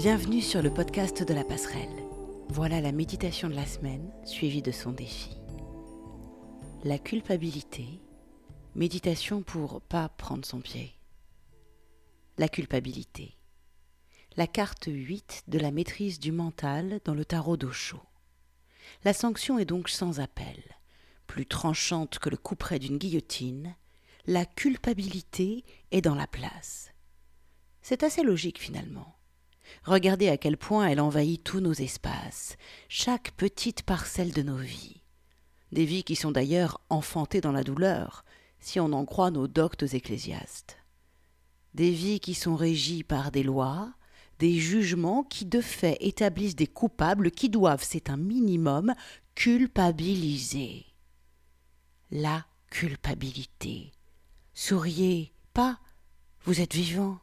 Bienvenue sur le podcast de la passerelle. Voilà la méditation de la semaine suivie de son défi. La culpabilité, méditation pour pas prendre son pied. La culpabilité. La carte 8 de la maîtrise du mental dans le tarot d'Osho. La sanction est donc sans appel. Plus tranchante que le couperet d'une guillotine, la culpabilité est dans la place. C'est assez logique finalement. Regardez à quel point elle envahit tous nos espaces, chaque petite parcelle de nos vies. Des vies qui sont d'ailleurs enfantées dans la douleur, si on en croit nos doctes ecclésiastes. Des vies qui sont régies par des lois, des jugements qui de fait établissent des coupables qui doivent, c'est un minimum, culpabiliser. La culpabilité. Souriez, pas, vous êtes vivant.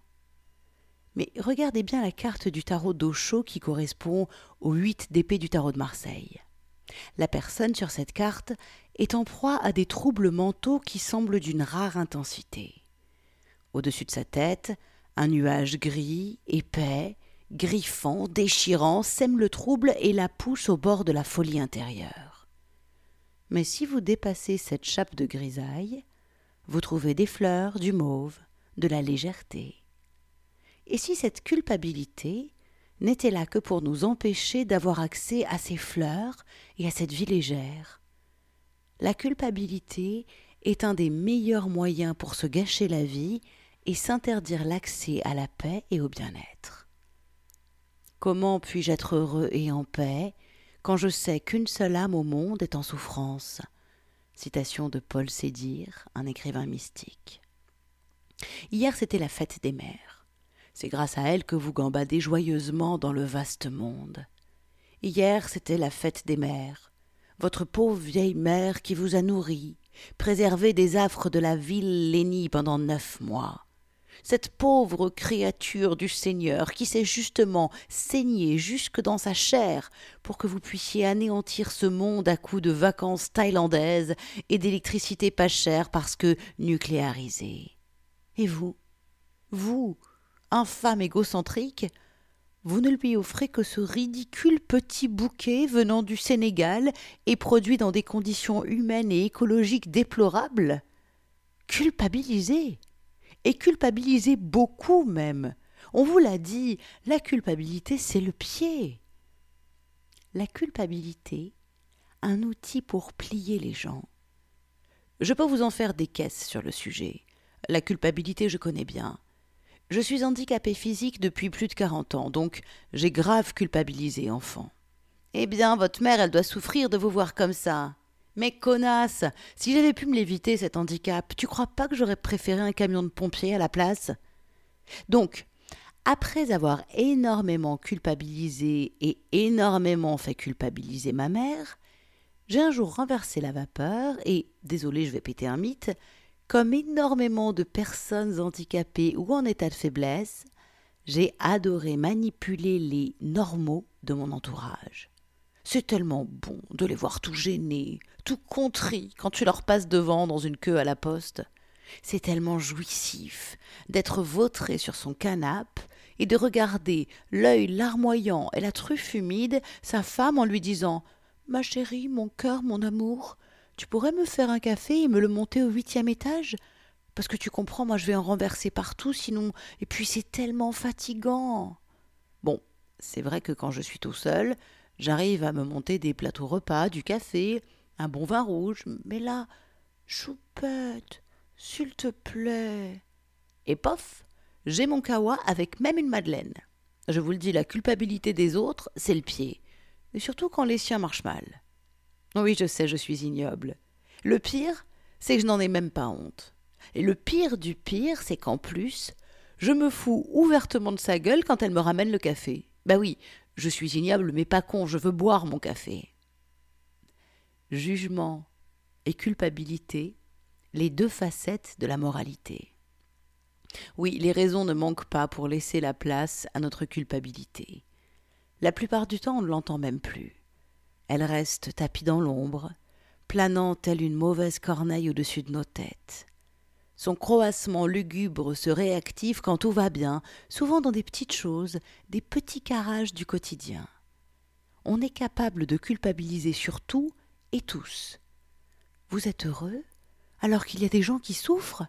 Mais regardez bien la carte du tarot d'Ocho qui correspond aux huit d'épée du tarot de Marseille. La personne sur cette carte est en proie à des troubles mentaux qui semblent d'une rare intensité. Au-dessus de sa tête, un nuage gris, épais, griffant, déchirant, sème le trouble et la pousse au bord de la folie intérieure. Mais si vous dépassez cette chape de grisaille, vous trouvez des fleurs, du mauve, de la légèreté. Et si cette culpabilité n'était là que pour nous empêcher d'avoir accès à ces fleurs et à cette vie légère La culpabilité est un des meilleurs moyens pour se gâcher la vie et s'interdire l'accès à la paix et au bien-être. Comment puis-je être heureux et en paix quand je sais qu'une seule âme au monde est en souffrance? Citation de Paul Sédir, un écrivain mystique. Hier c'était la fête des mères. C'est grâce à elle que vous gambadez joyeusement dans le vaste monde. Hier, c'était la fête des mères. Votre pauvre vieille mère qui vous a nourri, préservé des affres de la ville lénie pendant neuf mois. Cette pauvre créature du Seigneur qui s'est justement saignée jusque dans sa chair pour que vous puissiez anéantir ce monde à coups de vacances thaïlandaises et d'électricité pas chère parce que nucléarisée. Et vous, vous, infâme égocentrique, vous ne lui offrez que ce ridicule petit bouquet venant du Sénégal et produit dans des conditions humaines et écologiques déplorables Culpabilisez Et culpabilisez beaucoup même On vous l'a dit, la culpabilité, c'est le pied La culpabilité, un outil pour plier les gens. Je peux vous en faire des caisses sur le sujet. La culpabilité, je connais bien. Je suis handicapé physique depuis plus de quarante ans, donc j'ai grave culpabilisé enfant. Eh bien, votre mère, elle doit souffrir de vous voir comme ça. Mais connasse, si j'avais pu me l'éviter cet handicap, tu crois pas que j'aurais préféré un camion de pompier à la place? Donc, après avoir énormément culpabilisé et énormément fait culpabiliser ma mère, j'ai un jour renversé la vapeur et, désolé, je vais péter un mythe, comme énormément de personnes handicapées ou en état de faiblesse, j'ai adoré manipuler les normaux de mon entourage. C'est tellement bon de les voir tout gênés, tout contrits quand tu leur passes devant dans une queue à la poste. C'est tellement jouissif d'être vautré sur son canapé et de regarder l'œil larmoyant et la truffe humide sa femme en lui disant Ma chérie, mon cœur, mon amour, tu pourrais me faire un café et me le monter au huitième étage? Parce que tu comprends, moi je vais en renverser partout sinon. Et puis c'est tellement fatigant. Bon, c'est vrai que quand je suis tout seul, j'arrive à me monter des plateaux repas, du café, un bon vin rouge, mais là, choupette, s'il te plaît. Et pof, j'ai mon kawa avec même une madeleine. Je vous le dis, la culpabilité des autres, c'est le pied. Et surtout quand les siens marchent mal. Oui, je sais, je suis ignoble. Le pire, c'est que je n'en ai même pas honte. Et le pire du pire, c'est qu'en plus, je me fous ouvertement de sa gueule quand elle me ramène le café. Bah oui, je suis ignoble, mais pas con, je veux boire mon café. Jugement et culpabilité, les deux facettes de la moralité. Oui, les raisons ne manquent pas pour laisser la place à notre culpabilité. La plupart du temps, on ne l'entend même plus. Elle reste tapie dans l'ombre, planant telle une mauvaise corneille au-dessus de nos têtes. Son croassement lugubre se réactive quand tout va bien, souvent dans des petites choses, des petits carages du quotidien. On est capable de culpabiliser sur tout et tous. Vous êtes heureux alors qu'il y a des gens qui souffrent?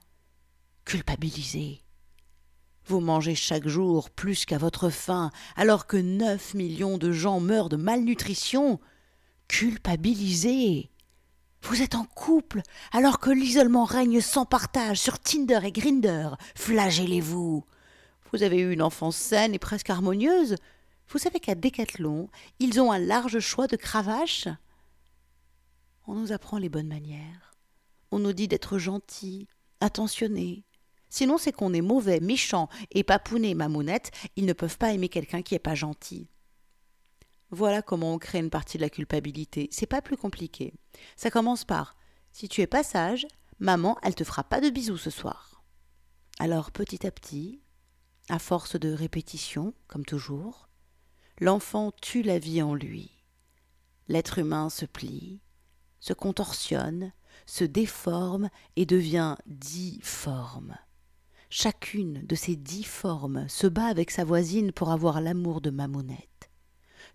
Culpabilisez. Vous mangez chaque jour plus qu'à votre faim alors que neuf millions de gens meurent de malnutrition Culpabilisez. Vous êtes en couple alors que l'isolement règne sans partage sur Tinder et Grinder. Flagellez-vous. Vous avez eu une enfance saine et presque harmonieuse. Vous savez qu'à Décathlon, ils ont un large choix de cravaches. On nous apprend les bonnes manières. On nous dit d'être gentil, attentionné. Sinon, c'est qu'on est mauvais, méchant et papounet mamounette. Ils ne peuvent pas aimer quelqu'un qui n'est pas gentil. Voilà comment on crée une partie de la culpabilité. C'est pas plus compliqué. Ça commence par si tu es pas sage, maman, elle te fera pas de bisous ce soir. Alors petit à petit, à force de répétition, comme toujours, l'enfant tue la vie en lui. L'être humain se plie, se contorsionne, se déforme et devient difforme. Chacune de ces dix formes se bat avec sa voisine pour avoir l'amour de Mamounette.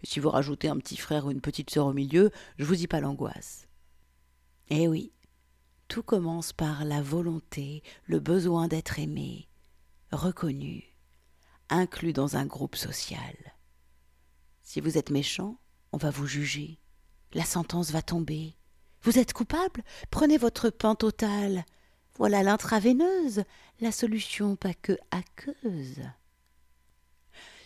Si vous rajoutez un petit frère ou une petite sœur au milieu, je vous dis pas l'angoisse. Eh oui, tout commence par la volonté, le besoin d'être aimé, reconnu, inclus dans un groupe social. Si vous êtes méchant, on va vous juger. La sentence va tomber. Vous êtes coupable? Prenez votre pain total. Voilà l'intraveineuse, la solution pas que aqueuse.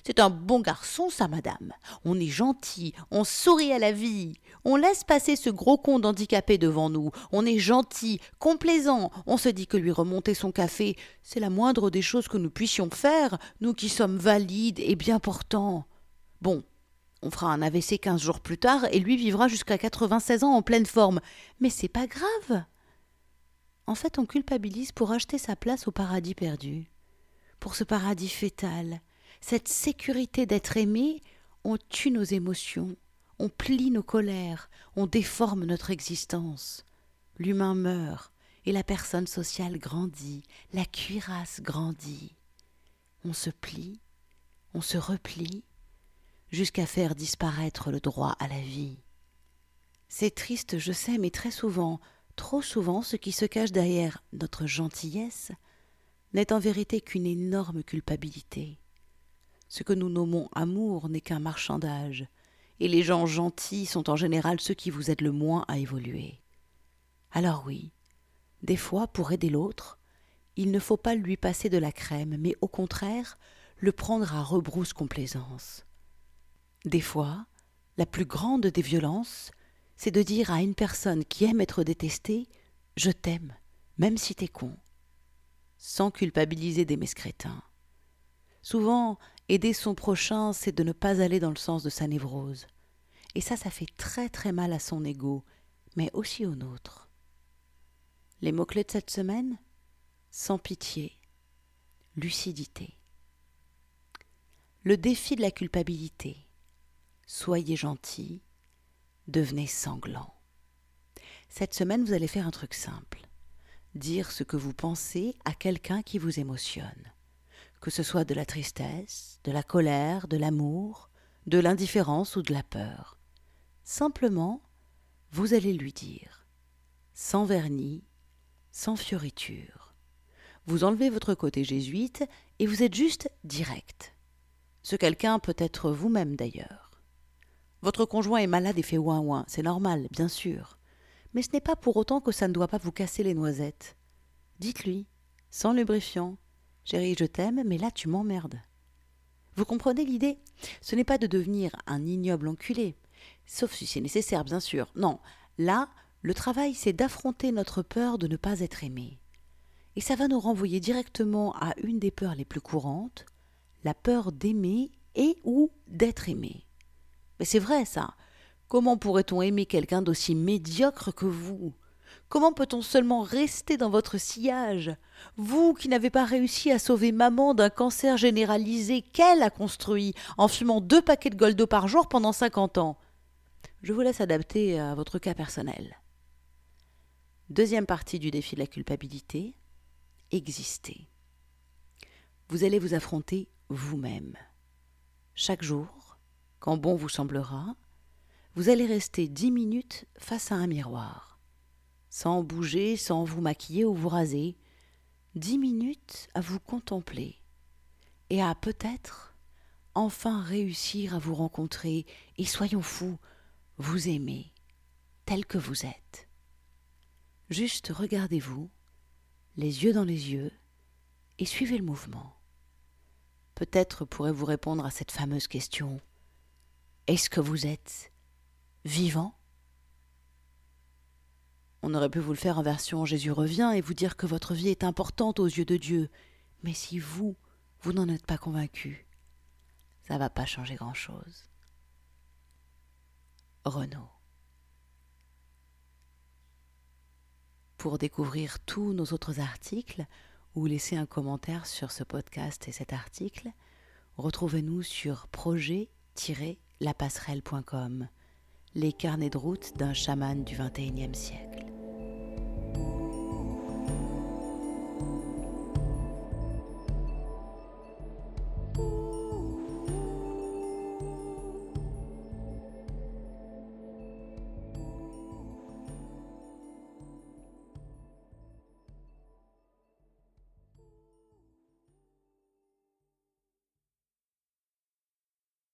C'est un bon garçon, ça, madame. On est gentil, on sourit à la vie. On laisse passer ce gros con d'handicapé devant nous. On est gentil, complaisant. On se dit que lui remonter son café, c'est la moindre des choses que nous puissions faire, nous qui sommes valides et bien portants. Bon, on fera un AVC quinze jours plus tard et lui vivra jusqu'à quatre-vingt-seize ans en pleine forme. Mais c'est pas grave. En fait, on culpabilise pour acheter sa place au paradis perdu. Pour ce paradis fétal, cette sécurité d'être aimé, on tue nos émotions, on plie nos colères, on déforme notre existence. L'humain meurt, et la personne sociale grandit, la cuirasse grandit. On se plie, on se replie, jusqu'à faire disparaître le droit à la vie. C'est triste, je sais, mais très souvent, trop souvent, ce qui se cache derrière notre gentillesse n'est en vérité qu'une énorme culpabilité. Ce que nous nommons amour n'est qu'un marchandage, et les gens gentils sont en général ceux qui vous aident le moins à évoluer. Alors oui, des fois, pour aider l'autre, il ne faut pas lui passer de la crème, mais au contraire, le prendre à rebrousse complaisance. Des fois, la plus grande des violences, c'est de dire à une personne qui aime être détestée Je t'aime, même si t'es con, sans culpabiliser des mescrétins. Souvent, Aider son prochain, c'est de ne pas aller dans le sens de sa névrose. Et ça, ça fait très très mal à son ego, mais aussi au nôtre. Les mots-clés de cette semaine Sans pitié, lucidité. Le défi de la culpabilité. Soyez gentil, devenez sanglant. Cette semaine, vous allez faire un truc simple. Dire ce que vous pensez à quelqu'un qui vous émotionne que ce soit de la tristesse, de la colère, de l'amour, de l'indifférence ou de la peur. Simplement, vous allez lui dire, sans vernis, sans fioriture. Vous enlevez votre côté jésuite et vous êtes juste direct. Ce quelqu'un peut être vous-même d'ailleurs. Votre conjoint est malade et fait ouin ouin, c'est normal, bien sûr. Mais ce n'est pas pour autant que ça ne doit pas vous casser les noisettes. Dites-lui, sans lubrifiant, Chérie, je t'aime, mais là tu m'emmerdes. Vous comprenez l'idée? Ce n'est pas de devenir un ignoble enculé, sauf si c'est nécessaire, bien sûr. Non, là, le travail, c'est d'affronter notre peur de ne pas être aimé. Et ça va nous renvoyer directement à une des peurs les plus courantes, la peur d'aimer et ou d'être aimé. Mais c'est vrai ça. Comment pourrait-on aimer quelqu'un d'aussi médiocre que vous? Comment peut-on seulement rester dans votre sillage? Vous qui n'avez pas réussi à sauver maman d'un cancer généralisé qu'elle a construit en fumant deux paquets de Goldo par jour pendant cinquante ans? Je vous laisse adapter à votre cas personnel. Deuxième partie du défi de la culpabilité. exister. Vous allez vous affronter vous-même. Chaque jour, quand bon vous semblera, vous allez rester dix minutes face à un miroir, sans bouger, sans vous maquiller ou vous raser, dix minutes à vous contempler et à peut-être enfin réussir à vous rencontrer et soyons fous, vous aimer tel que vous êtes. Juste regardez-vous, les yeux dans les yeux, et suivez le mouvement. Peut-être pourrez-vous répondre à cette fameuse question. Est-ce que vous êtes vivant? On aurait pu vous le faire en version Jésus revient et vous dire que votre vie est importante aux yeux de Dieu. Mais si vous, vous n'en êtes pas convaincu, ça va pas changer grand-chose. Renaud. Pour découvrir tous nos autres articles ou laisser un commentaire sur ce podcast et cet article, retrouvez-nous sur projet-lapasserelle.com, les carnets de route d'un chaman du XXIe siècle.